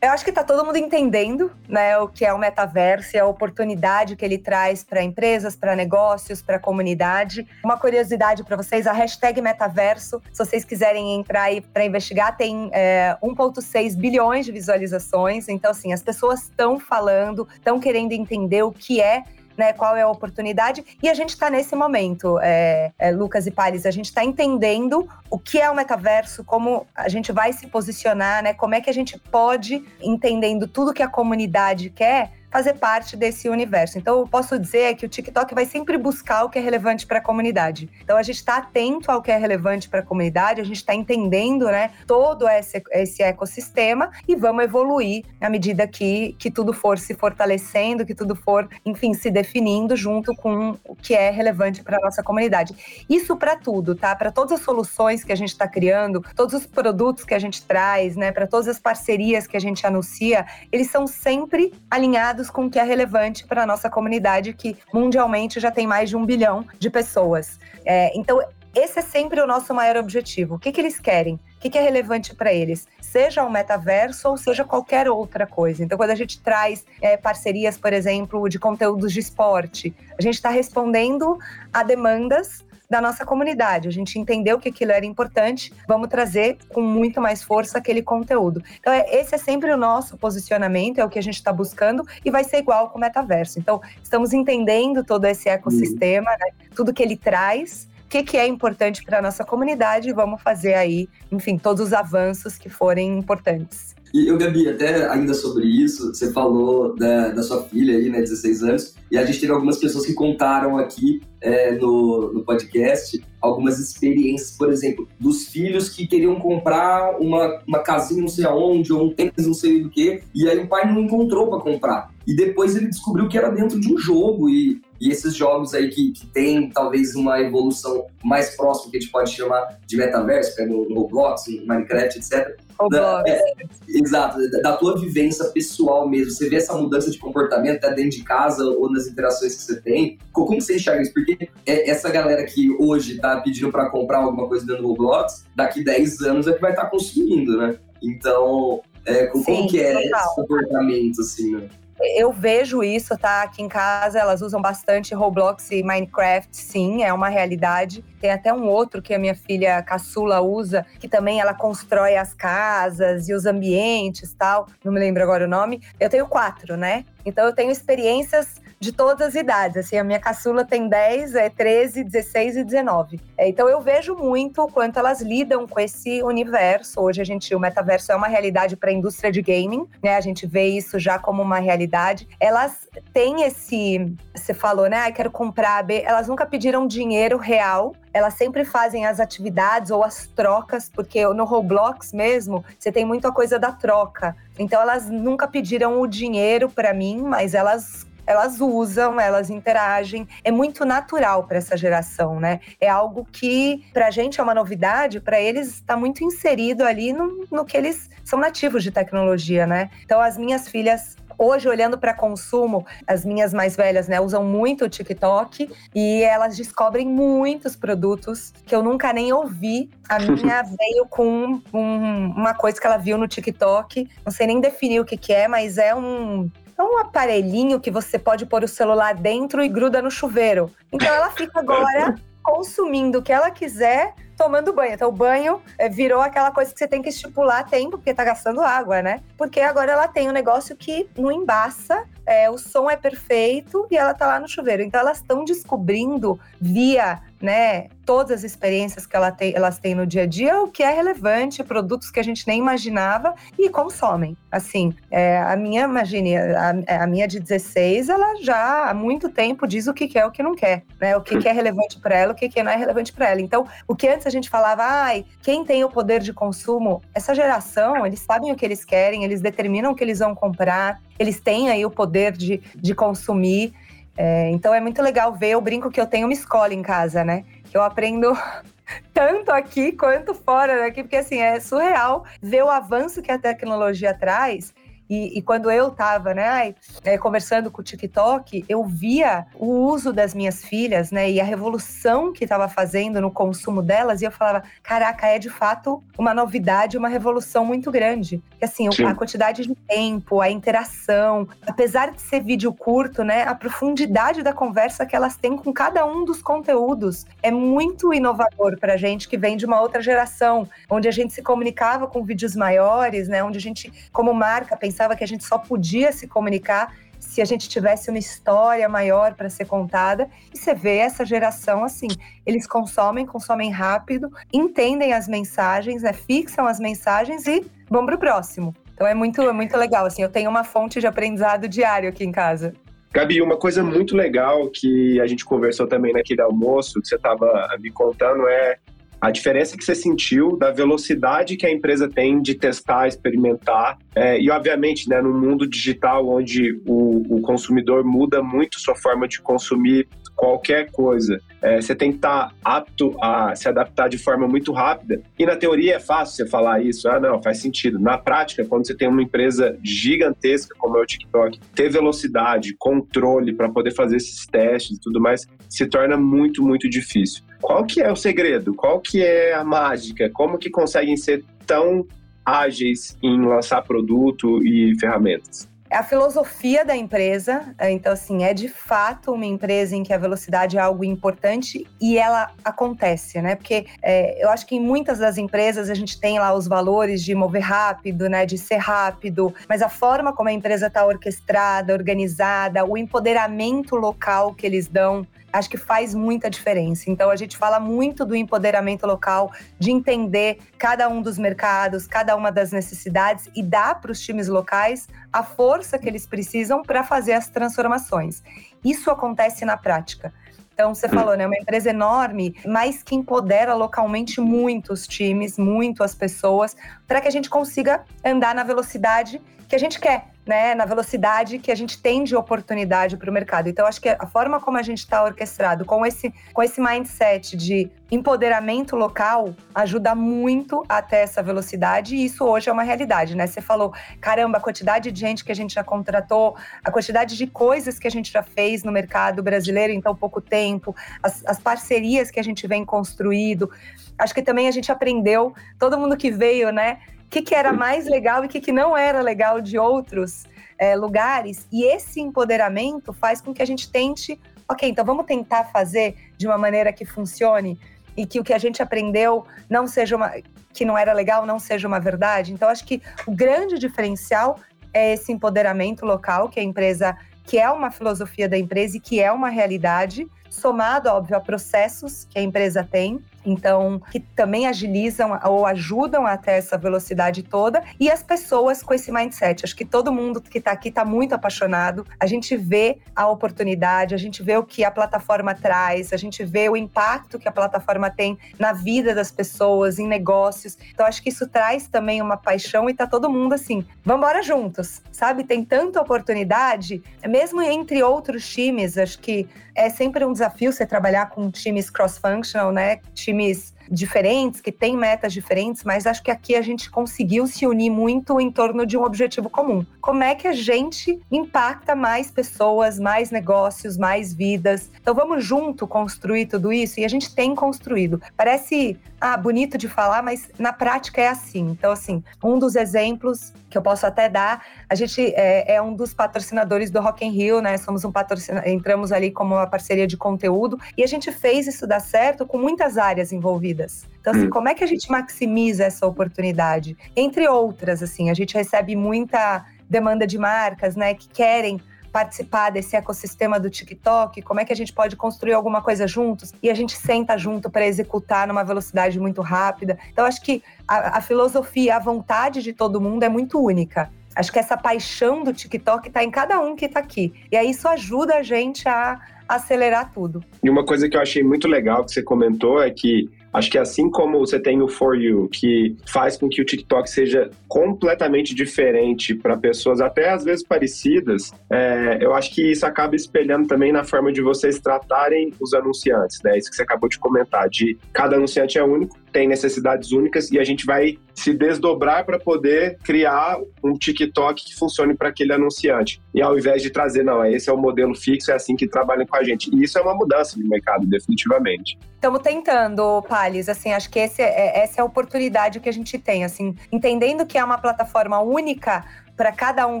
Eu acho que está todo mundo entendendo né, o que é o metaverso e a oportunidade que ele traz para empresas, para negócios, para a comunidade. Uma curiosidade para vocês: a hashtag metaverso, se vocês quiserem entrar para investigar, tem é, 1,6 bilhões de visualizações. Então, assim, as pessoas estão falando, estão querendo entender o que é né, qual é a oportunidade. E a gente está nesse momento, é, é, Lucas e Paris, a gente está entendendo o que é o metaverso, como a gente vai se posicionar, né, como é que a gente pode, entendendo tudo que a comunidade quer, fazer parte desse universo. Então, eu posso dizer que o TikTok vai sempre buscar o que é relevante para a comunidade. Então, a gente está atento ao que é relevante para a comunidade, a gente está entendendo né, todo esse, esse ecossistema e vamos evoluir à medida que, que tudo for se fortalecendo, que tudo for, enfim, se definindo junto com o que é relevante para a nossa comunidade. Isso para tudo, tá? Para todas as soluções que a gente está criando, todos os produtos que a gente traz, né? Para todas as parcerias que a gente anuncia, eles são sempre alinhados com o que é relevante para a nossa comunidade, que mundialmente já tem mais de um bilhão de pessoas. É, então, esse é sempre o nosso maior objetivo. O que, que eles querem? O que, que é relevante para eles? Seja o metaverso ou seja qualquer outra coisa. Então, quando a gente traz é, parcerias, por exemplo, de conteúdos de esporte, a gente está respondendo a demandas da nossa comunidade. A gente entendeu que aquilo era importante, vamos trazer com muito mais força aquele conteúdo. Então, é, esse é sempre o nosso posicionamento, é o que a gente está buscando e vai ser igual com o metaverso. Então, estamos entendendo todo esse ecossistema, né, tudo que ele traz o que, que, é importante para a nossa comunidade e vamos fazer aí, enfim, todos os avanços que forem importantes.
E eu, Gabi, até ainda sobre isso, você falou da, da sua filha aí, né, 16 anos, e a gente teve algumas pessoas que contaram aqui é, no, no podcast algumas experiências, por exemplo, dos filhos que queriam comprar uma, uma casinha não sei aonde, ou um tênis não sei do que, e aí o pai não encontrou para comprar. E depois ele descobriu que era dentro de um jogo, e, e esses jogos aí que, que tem talvez uma evolução mais próxima, que a gente pode chamar de metaverso, pega no Roblox, no Minecraft, etc.
Da, é,
exato, da, da, tua vivência pessoal mesmo. Você vê essa mudança de comportamento até dentro de casa ou nas interações que você tem. Como você enxerga isso? Porque é, essa galera que hoje tá pedindo para comprar alguma coisa dentro do Roblox, daqui 10 anos é que vai estar tá consumindo, né? Então, é, como Sim, que é total. esse comportamento, assim, né?
Eu vejo isso, tá? Aqui em casa elas usam bastante Roblox e Minecraft, sim, é uma realidade. Tem até um outro que a minha filha caçula usa, que também ela constrói as casas e os ambientes tal. Não me lembro agora o nome. Eu tenho quatro, né? Então eu tenho experiências de todas as idades. Assim, a minha caçula tem 10, é 13, 16 e 19. É, então eu vejo muito o quanto elas lidam com esse universo. Hoje a gente, o metaverso é uma realidade para a indústria de gaming, né? A gente vê isso já como uma realidade. Elas têm esse, você falou, né? Ah, quero comprar, elas nunca pediram dinheiro real elas sempre fazem as atividades ou as trocas, porque no Roblox mesmo, você tem muita coisa da troca. Então elas nunca pediram o dinheiro para mim, mas elas elas usam, elas interagem. É muito natural para essa geração, né? É algo que para a gente é uma novidade, para eles está muito inserido ali no, no que eles são nativos de tecnologia, né? Então as minhas filhas Hoje, olhando para consumo, as minhas mais velhas, né, usam muito o TikTok e elas descobrem muitos produtos que eu nunca nem ouvi. A minha [LAUGHS] veio com um, uma coisa que ela viu no TikTok, não sei nem definir o que, que é, mas é um é um aparelhinho que você pode pôr o celular dentro e gruda no chuveiro. Então ela fica agora consumindo o que ela quiser tomando banho. Então, o banho é, virou aquela coisa que você tem que estipular tempo, porque tá gastando água, né? Porque agora ela tem um negócio que não embaça, é, o som é perfeito e ela tá lá no chuveiro. Então, elas estão descobrindo via né, todas as experiências que ela tem, elas têm no dia a dia, o que é relevante, produtos que a gente nem imaginava e consomem. Assim, é, a minha, imagine, a, a, minha de 16, ela já há muito tempo diz o que quer e o que não quer, né? O que, que é relevante para ela, o que, que não é relevante para ela. Então, o que antes a gente falava, ai, quem tem o poder de consumo, essa geração, eles sabem o que eles querem, eles determinam o que eles vão comprar, eles têm aí o poder de, de consumir. É, então é muito legal ver, eu brinco que eu tenho uma escola em casa, né? Que eu aprendo [LAUGHS] tanto aqui quanto fora daqui, porque assim, é surreal ver o avanço que a tecnologia traz e, e, quando eu estava, né, é, conversando com o TikTok, eu via o uso das minhas filhas, né, e a revolução que estava fazendo no consumo delas, e eu falava, caraca, é de fato uma novidade, uma revolução muito grande. E assim, Sim. a quantidade de tempo, a interação, apesar de ser vídeo curto, né, a profundidade da conversa que elas têm com cada um dos conteúdos é muito inovador para a gente que vem de uma outra geração, onde a gente se comunicava com vídeos maiores, né, onde a gente, como marca, pensava pensava que a gente só podia se comunicar se a gente tivesse uma história maior para ser contada. E você vê essa geração assim, eles consomem, consomem rápido, entendem as mensagens, né, fixam as mensagens e vão para o próximo. Então é muito, é muito legal. Assim, eu tenho uma fonte de aprendizado diário aqui em casa.
Gabi, uma coisa muito legal que a gente conversou também naquele almoço que você estava me contando é a diferença que você sentiu da velocidade que a empresa tem de testar, experimentar. É, e, obviamente, né, no mundo digital, onde o, o, consumidor muda muito sua forma de consumir qualquer coisa, é, você tem que estar apto a se adaptar de forma muito rápida. E na teoria é fácil você falar isso, ah, não, faz sentido. Na prática, quando você tem uma empresa gigantesca como é o TikTok, ter velocidade, controle para poder fazer esses testes e tudo mais, se torna muito, muito difícil. Qual que é o segredo? Qual que é a mágica? Como que conseguem ser tão ágeis em lançar produto e ferramentas?
É a filosofia da empresa. Então, assim, é de fato uma empresa em que a velocidade é algo importante e ela acontece, né? Porque é, eu acho que em muitas das empresas a gente tem lá os valores de mover rápido, né? De ser rápido, mas a forma como a empresa está orquestrada, organizada, o empoderamento local que eles dão acho que faz muita diferença. Então a gente fala muito do empoderamento local, de entender cada um dos mercados, cada uma das necessidades e dar para os times locais a força que eles precisam para fazer as transformações. Isso acontece na prática. Então, você falou, né? Uma empresa enorme, mas que empodera localmente muito os times, muito as pessoas, para que a gente consiga andar na velocidade que a gente quer né, na velocidade que a gente tem de oportunidade para o mercado. Então, acho que a forma como a gente está orquestrado com esse, com esse mindset de empoderamento local ajuda muito a ter essa velocidade e isso hoje é uma realidade, né? Você falou, caramba, a quantidade de gente que a gente já contratou, a quantidade de coisas que a gente já fez no mercado brasileiro em tão pouco tempo, as, as parcerias que a gente vem construído. Acho que também a gente aprendeu, todo mundo que veio, né? O que, que era mais legal e o que, que não era legal de outros é, lugares. E esse empoderamento faz com que a gente tente, ok, então vamos tentar fazer de uma maneira que funcione e que o que a gente aprendeu não seja uma que não era legal não seja uma verdade. Então acho que o grande diferencial é esse empoderamento local que a empresa que é uma filosofia da empresa e que é uma realidade, somado, óbvio, a processos que a empresa tem então que também agilizam ou ajudam até essa velocidade toda, e as pessoas com esse mindset. Acho que todo mundo que está aqui está muito apaixonado. A gente vê a oportunidade, a gente vê o que a plataforma traz, a gente vê o impacto que a plataforma tem na vida das pessoas, em negócios. Então acho que isso traz também uma paixão e tá todo mundo assim, vamos embora juntos, sabe? Tem tanta oportunidade, mesmo entre outros times, acho que é sempre um desafio você trabalhar com times cross-functional, né? Times diferentes, que têm metas diferentes, mas acho que aqui a gente conseguiu se unir muito em torno de um objetivo comum. Como é que a gente impacta mais pessoas, mais negócios, mais vidas? Então vamos junto construir tudo isso e a gente tem construído. Parece ah, bonito de falar, mas na prática é assim. Então, assim, um dos exemplos que eu posso até dar, a gente é, é um dos patrocinadores do Rock in Rio, né? Somos um patrocinador, entramos ali como uma parceria de conteúdo e a gente fez isso dar certo com muitas áreas envolvidas Então, assim, hum. como é que a gente maximiza essa oportunidade? Entre outras, assim, a gente recebe muita demanda de marcas, né, que querem participar desse ecossistema do TikTok, como é que a gente pode construir alguma coisa juntos e a gente senta junto para executar numa velocidade muito rápida. Então, acho que a, a, filosofia, a vontade de todo mundo é muito única. Acho que essa paixão do TikTok está em cada um que está aqui. E aí isso ajuda a gente a acelerar tudo.
E uma coisa que eu achei muito legal que você comentou é que Acho que assim como você tem o For You, que faz com que o TikTok seja completamente diferente para pessoas até às vezes parecidas, é, eu acho que isso acaba espelhando também na forma de vocês tratarem os anunciantes, né? Isso que você acabou de comentar, de cada anunciante é único, tem necessidades únicas e a gente vai se desdobrar para poder criar um TikTok que funcione para aquele anunciante. E ao invés de trazer, não, esse é o modelo fixo, é assim que trabalham com a gente. E isso é uma mudança de mercado, definitivamente.
Estamos tentando, Pales, assim, acho que esse é, essa é a oportunidade que a gente tem, assim, entendendo que é uma plataforma única, para cada um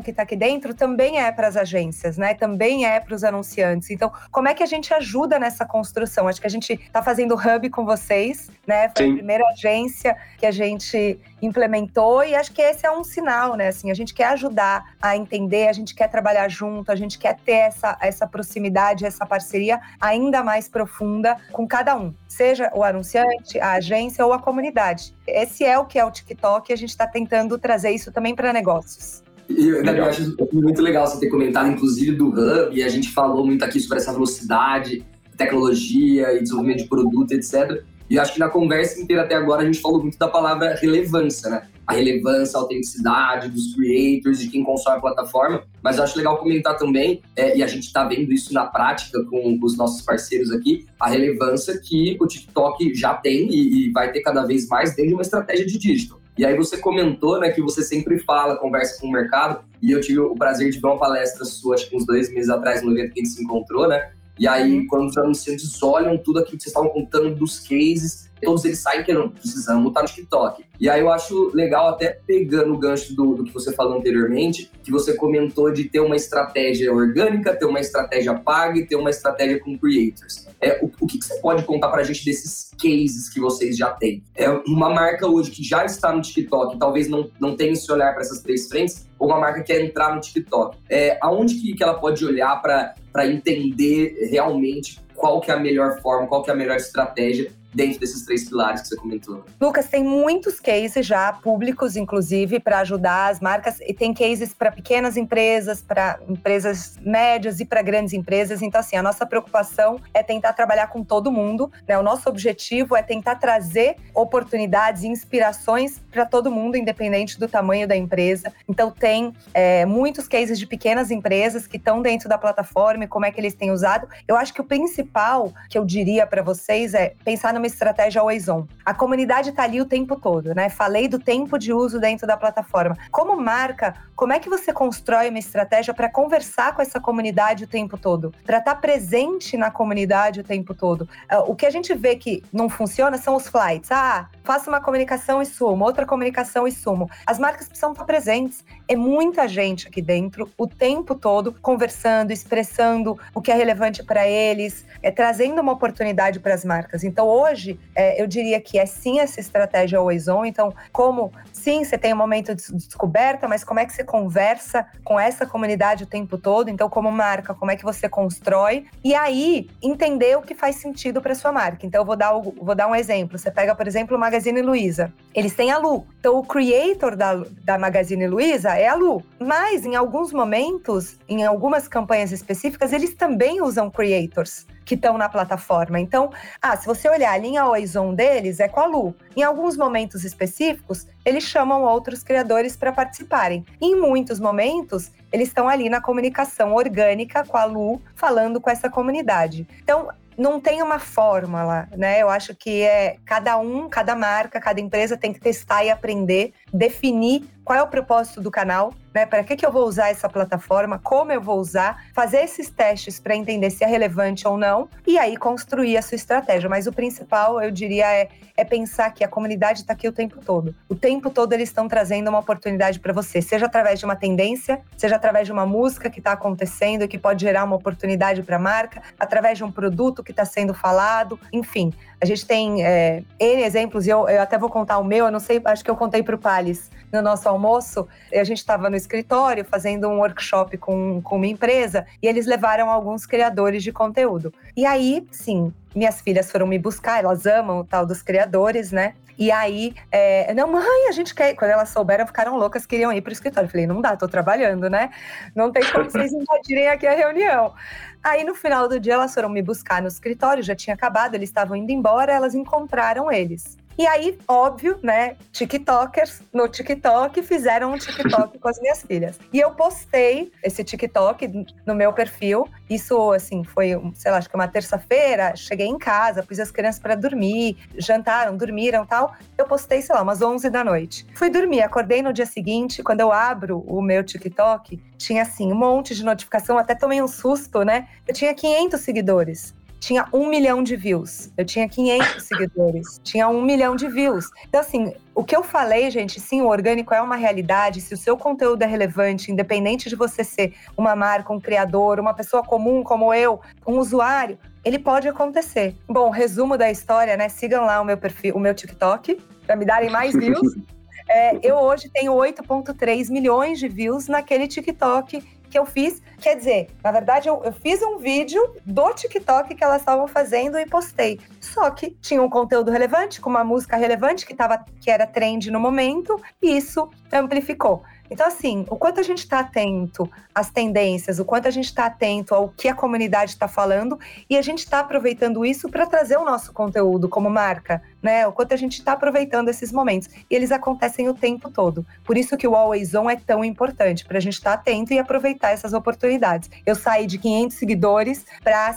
que está aqui dentro também é para as agências, né? Também é para os anunciantes. Então, como é que a gente ajuda nessa construção? Acho que a gente está fazendo hub com vocês, né? Foi Sim. a primeira agência que a gente implementou e acho que esse é um sinal, né? Assim, a gente quer ajudar a entender, a gente quer trabalhar junto, a gente quer ter essa, essa proximidade, essa parceria ainda mais profunda com cada um, seja o anunciante, a agência ou a comunidade. Esse é o que é o TikTok e a gente está tentando trazer isso também para negócios.
E, eu acho muito legal você ter comentado, inclusive, do Hub, e a gente falou muito aqui sobre essa velocidade, tecnologia e desenvolvimento de produto, etc. E acho que na conversa inteira até agora a gente falou muito da palavra relevância, né? A relevância, a autenticidade dos creators, de quem consome a plataforma. Mas eu acho legal comentar também, é, e a gente está vendo isso na prática com os nossos parceiros aqui, a relevância que o TikTok já tem e, e vai ter cada vez mais dentro de uma estratégia de digital. E aí você comentou, né, que você sempre fala, conversa com o mercado, e eu tive o prazer de ver uma palestra sua, acho que uns dois meses atrás, no evento que a gente se encontrou, né? E aí, uhum. quando os anunciantes olham tudo aquilo que vocês estavam contando dos cases, todos eles saem querendo, precisamos estar no TikTok. E aí eu acho legal, até pegando o gancho do, do, que você falou anteriormente, que você comentou de ter uma estratégia orgânica, ter uma estratégia paga e ter uma estratégia com creators. É, o, o que, que você pode contar pra gente desses cases que vocês já têm? É uma marca hoje que já está no TikTok, talvez não, não tenha esse olhar para essas três frentes, ou uma marca que quer entrar no TikTok. É, aonde que, que ela pode olhar para entender realmente qual que é a melhor forma, qual que é a melhor estratégia dentro desses três pilares que você comentou.
Lucas, tem muitos cases já públicos, inclusive, para ajudar as marcas, e tem cases para pequenas empresas, para empresas médias e para grandes empresas. Então, assim, a nossa preocupação é tentar trabalhar com todo mundo, né? O nosso objetivo é tentar trazer oportunidades e inspirações para todo mundo, independente do tamanho da empresa. Então, tem é, muitos cases de pequenas empresas que estão dentro da plataforma e como é que eles têm usado. Eu acho que o principal que eu diria para vocês é pensar numa estratégia always. A comunidade está ali o tempo todo, né? Falei do tempo de uso dentro da plataforma. Como marca, como é que você constrói uma estratégia para conversar com essa comunidade o tempo todo? Para estar tá presente na comunidade o tempo todo? Ah, o que a gente vê que não funciona são os flights. Ah, faço uma comunicação e sumo, outra comunicação e sumo. As marcas precisam estar presentes. É muita gente aqui dentro, o tempo todo, conversando, expressando o que é relevante para eles, é, trazendo uma oportunidade para as marcas. Então, hoje, é, eu diria que é sim essa estratégia always on. Então, como sim, você tem um momento de descoberta, mas como é que você conversa com essa comunidade o tempo todo? Então, como marca, como é que você constrói? E aí, entender o que faz sentido para sua marca. Então, eu vou dar, vou dar um exemplo. Você pega, por exemplo, o Magazine Luiza. Eles têm a Lu. Então, o creator da, da Magazine Luiza é a Lu. Mas, em alguns momentos, em algumas campanhas específicas, eles também usam creators que estão na plataforma. Então, ah, se você olhar a linha Horizon deles, é com a Lu. Em alguns momentos específicos, eles chamam outros criadores para participarem. em muitos momentos, eles estão ali na comunicação orgânica com a Lu, falando com essa comunidade. Então, não tem uma fórmula, né? Eu acho que é cada um, cada marca, cada empresa tem que testar e aprender, definir qual é o propósito do canal, né? Para que, que eu vou usar essa plataforma, como eu vou usar, fazer esses testes para entender se é relevante ou não, e aí construir a sua estratégia. Mas o principal, eu diria, é, é pensar que a comunidade está aqui o tempo todo. O tempo todo eles estão trazendo uma oportunidade para você, seja através de uma tendência, seja através de uma música que está acontecendo que pode gerar uma oportunidade para a marca, através de um produto que está sendo falado, enfim. A gente tem é, N exemplos, e eu, eu até vou contar o meu, eu não sei, acho que eu contei para o Pales no nosso almoço. A gente estava no escritório fazendo um workshop com, com uma empresa e eles levaram alguns criadores de conteúdo. E aí, sim, minhas filhas foram me buscar, elas amam o tal dos criadores, né? E aí, é, não, mãe, a gente quer. Quando elas souberam, ficaram loucas, queriam ir para o escritório. Falei, não dá, tô trabalhando, né? Não tem como vocês invadirem aqui a reunião. Aí no final do dia elas foram me buscar no escritório, já tinha acabado, eles estavam indo embora, elas encontraram eles. E aí, óbvio, né, TikTokers no TikTok fizeram um TikTok [LAUGHS] com as minhas filhas. E eu postei esse TikTok no meu perfil. Isso, assim, foi, sei lá, acho que uma terça-feira. Cheguei em casa, pus as crianças para dormir, jantaram, dormiram tal. Eu postei, sei lá, umas 11 da noite. Fui dormir, acordei no dia seguinte. Quando eu abro o meu TikTok, tinha, assim, um monte de notificação. Até tomei um susto, né? Eu tinha 500 seguidores tinha um milhão de views. Eu tinha 500 [LAUGHS] seguidores, tinha um milhão de views. Então, assim, o que eu falei, gente, sim, o orgânico é uma realidade. Se o seu conteúdo é relevante, independente de você ser uma marca, um criador, uma pessoa comum como eu, um usuário, ele pode acontecer. Bom, resumo da história, né? Sigam lá o meu perfil, o meu TikTok, para me darem mais views. [LAUGHS] É, eu hoje tenho 8,3 milhões de views naquele TikTok que eu fiz. Quer dizer, na verdade, eu, eu fiz um vídeo do TikTok que elas estavam fazendo e postei. Só que tinha um conteúdo relevante, com uma música relevante que, tava, que era trend no momento, e isso amplificou. Então, assim, o quanto a gente está atento às tendências, o quanto a gente está atento ao que a comunidade está falando e a gente está aproveitando isso para trazer o nosso conteúdo como marca, né? O quanto a gente está aproveitando esses momentos. E eles acontecem o tempo todo. Por isso que o Always On é tão importante, para a gente estar tá atento e aproveitar essas oportunidades. Eu saí de 500 seguidores para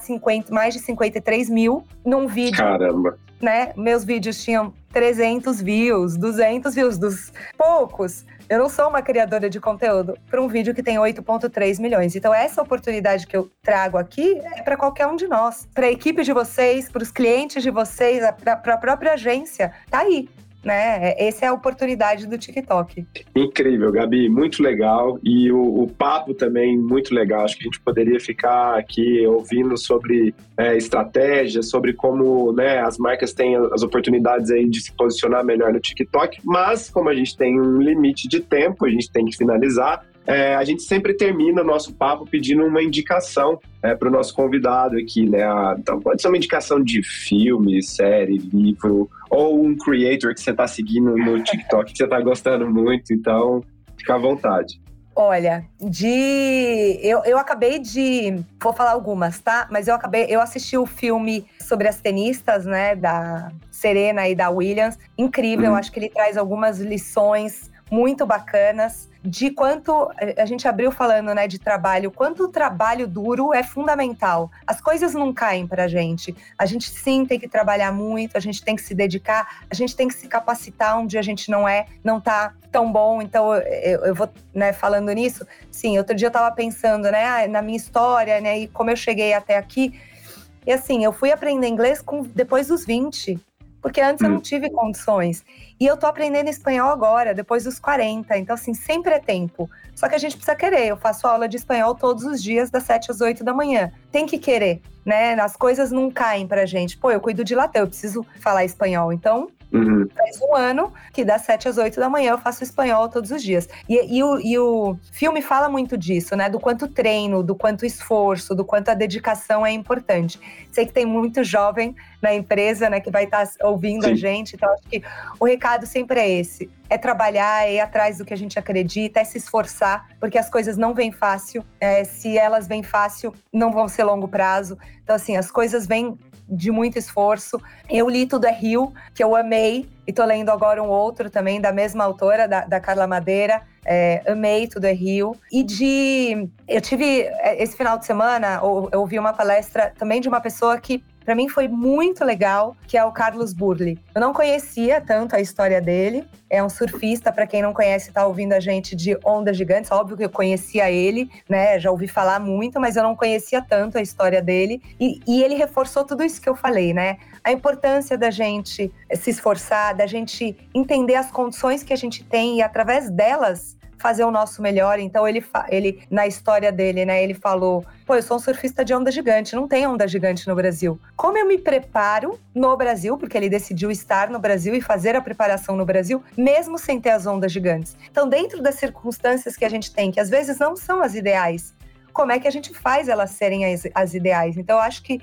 mais de 53 mil num vídeo.
Caramba!
Né? Meus vídeos tinham 300 views, 200 views, dos poucos eu não sou uma criadora de conteúdo para um vídeo que tem 8,3 milhões. Então, essa oportunidade que eu trago aqui é para qualquer um de nós. Para a equipe de vocês, para os clientes de vocês, para a própria agência. Tá aí né? Essa é a oportunidade do TikTok.
Incrível, Gabi, muito legal. E o, o, papo também muito legal. Acho que a gente poderia ficar aqui ouvindo sobre é, estratégias, sobre como né, as marcas têm as oportunidades aí de se posicionar melhor no TikTok. Mas, como a gente tem um limite de tempo, a gente tem que finalizar. É, a gente sempre termina o nosso papo pedindo uma indicação é, para o nosso convidado aqui, né? Então, pode ser uma indicação de filme, série, livro, ou um creator que você está seguindo no TikTok que você está gostando muito. Então, fica à vontade.
Olha, de. Eu, eu acabei de. Vou falar algumas, tá? Mas eu acabei. Eu assisti o filme sobre as tenistas, né? Da Serena e da Williams. Incrível, uhum. acho que ele traz algumas lições muito bacanas de quanto a gente abriu falando, né, de trabalho, quanto o trabalho duro é fundamental. As coisas não caem para a gente. A gente sim tem que trabalhar muito, a gente tem que se dedicar, a gente tem que se capacitar onde a gente não é, não tá tão bom. Então eu, eu vou, né, falando nisso. Sim, outro dia eu estava pensando, né, na minha história, né, e como eu cheguei até aqui. E assim, eu fui aprender inglês com depois dos 20 porque antes hum. eu não tive condições. E eu tô aprendendo espanhol agora, depois dos 40. Então, assim, sempre é tempo. Só que a gente precisa querer. Eu faço aula de espanhol todos os dias, das 7 às 8 da manhã. Tem que querer, né? As coisas não caem pra gente. Pô, eu cuido de latte, eu preciso falar espanhol. Então, Uhum. Faz um ano que das 7 às 8 da manhã eu faço espanhol todos os dias. E, e, o, e, o, filme fala muito disso, né? Do quanto treino, do quanto esforço, do quanto a dedicação é importante. Sei que tem muito jovem na empresa, né, que vai estar tá ouvindo Sim. a gente. Então, acho que o recado sempre é esse: é trabalhar, é ir atrás do que a gente acredita, é se esforçar, porque as coisas não vêm fácil. É, se elas vêm fácil, não vão ser longo prazo. Então, assim, as coisas vêm de muito esforço. Eu li Tudo é Rio, que eu amei, e tô lendo agora um outro também, da mesma autora, da, da Carla Madeira. É, amei Tudo é Rio. E de. Eu tive. É, esse final de semana, eu ouvi uma palestra também de uma pessoa que para mim foi muito legal, que é o Carlos Burli. Eu não conhecia tanto a história dele. É um surfista, para quem não conhece, tá ouvindo a gente de Ondas Gigantes. Óbvio que eu conhecia ele, né? Já ouvi falar muito, mas eu não conhecia tanto a história dele. E, e ele reforçou tudo isso que eu falei, né? A importância da gente se esforçar, da gente entender as condições que a gente tem e através delas fazer o nosso melhor. Então ele, ele na história dele, né, ele falou: "Pô, eu sou um surfista de onda gigante, não tem onda gigante no Brasil. Como eu me preparo no Brasil, porque ele decidiu estar no Brasil e fazer a preparação no Brasil, mesmo sem ter as ondas gigantes. Então, dentro das circunstâncias que a gente tem, que às vezes não são as ideais, como é que a gente faz elas serem as, as ideais? Então, eu acho que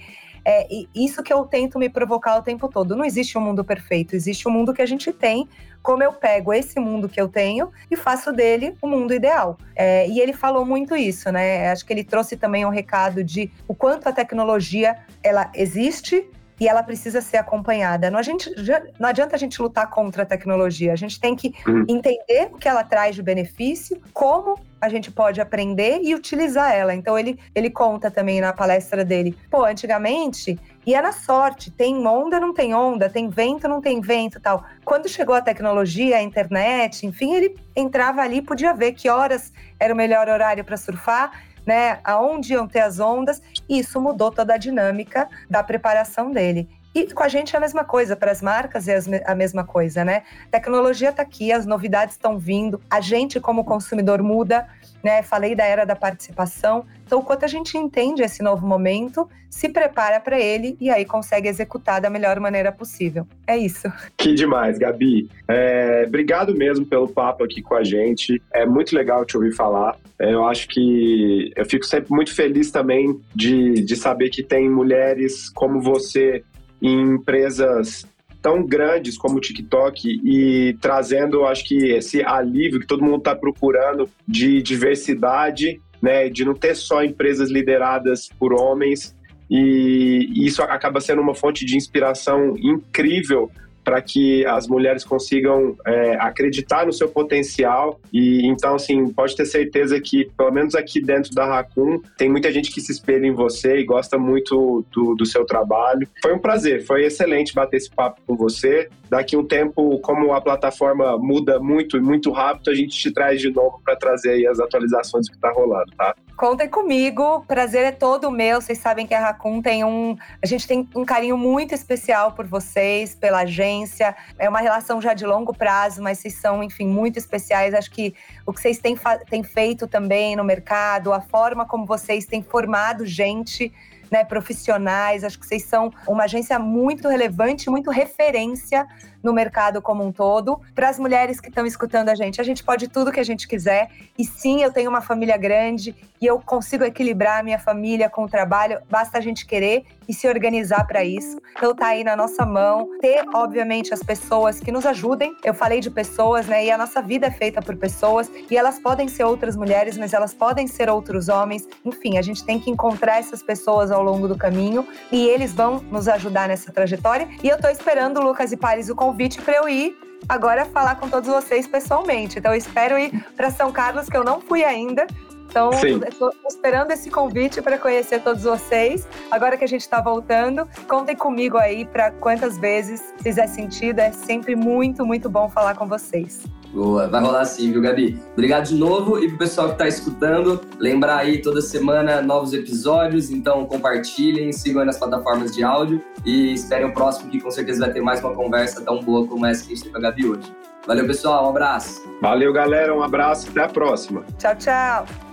é isso que eu tento me provocar o tempo todo. Não existe um mundo perfeito, existe um mundo que a gente tem como eu pego esse mundo que eu tenho e faço dele o mundo ideal. É, e ele falou muito isso, né? Acho que ele trouxe também um recado de o quanto a tecnologia ela existe e ela precisa ser acompanhada. Não, a gente, não adianta a gente lutar contra a tecnologia, a gente tem que uhum. entender o que ela traz de benefício, como a gente pode aprender e utilizar ela. Então ele, ele conta também na palestra dele, pô, antigamente ia na sorte, tem onda, não tem onda, tem vento, não tem vento, tal. Quando chegou a tecnologia, a internet, enfim, ele entrava ali, podia ver que horas era o melhor horário para surfar né, aonde iam ter as ondas, e isso mudou toda a dinâmica da preparação dele. E com a gente é a mesma coisa, para as marcas é a mesma coisa, né? tecnologia está aqui, as novidades estão vindo, a gente, como consumidor, muda, né? Falei da era da participação. Então, quanto a gente entende esse novo momento, se prepara para ele e aí consegue executar da melhor maneira possível. É isso.
Que demais, Gabi. É, obrigado mesmo pelo papo aqui com a gente. É muito legal te ouvir falar. É, eu acho que eu fico sempre muito feliz também de, de saber que tem mulheres como você em empresas tão grandes como o TikTok e trazendo, acho que esse alívio que todo mundo está procurando de diversidade, né, de não ter só empresas lideradas por homens e isso acaba sendo uma fonte de inspiração incrível para que as mulheres consigam é, acreditar no seu potencial. E então, assim, pode ter certeza que, pelo menos aqui dentro da Raccoon, tem muita gente que se espelha em você e gosta muito do, do seu trabalho. Foi um prazer, foi excelente bater esse papo com você. Daqui um tempo, como a plataforma muda muito e muito rápido, a gente te traz de novo para trazer as atualizações que está rolando, tá?
Contem comigo, prazer é todo meu. Vocês sabem que a Raccoon tem um. A gente tem um carinho muito especial por vocês, pela agência. É uma relação já de longo prazo, mas vocês são, enfim, muito especiais. Acho que o que vocês têm, têm feito também no mercado, a forma como vocês têm formado gente né, profissionais. Acho que vocês são uma agência muito relevante, muito referência no mercado como um todo. Para as mulheres que estão escutando a gente, a gente pode tudo que a gente quiser. E sim, eu tenho uma família grande e eu consigo equilibrar a minha família com o trabalho. Basta a gente querer e se organizar para isso. Então tá aí na nossa mão. Ter, obviamente, as pessoas que nos ajudem. Eu falei de pessoas, né? E a nossa vida é feita por pessoas e elas podem ser outras mulheres, mas elas podem ser outros homens. Enfim, a gente tem que encontrar essas pessoas ao longo do caminho e eles vão nos ajudar nessa trajetória. E eu tô esperando, Lucas e Paris, o convite para eu ir agora falar com todos vocês pessoalmente. Então eu espero ir para São Carlos, que eu não fui ainda. Então, estou esperando esse convite para conhecer todos vocês. Agora que a gente está voltando, contem comigo aí para quantas vezes fizer sentido. É sempre muito, muito bom falar com vocês.
Boa, vai rolar sim, viu, Gabi? Obrigado de novo e pro pessoal que tá escutando, lembrar aí toda semana novos episódios, então compartilhem, sigam aí nas plataformas de áudio e esperem o próximo que com certeza vai ter mais uma conversa tão boa como essa que a gente tem com a Gabi hoje. Valeu, pessoal, um abraço.
Valeu, galera, um abraço, até a próxima.
Tchau, tchau.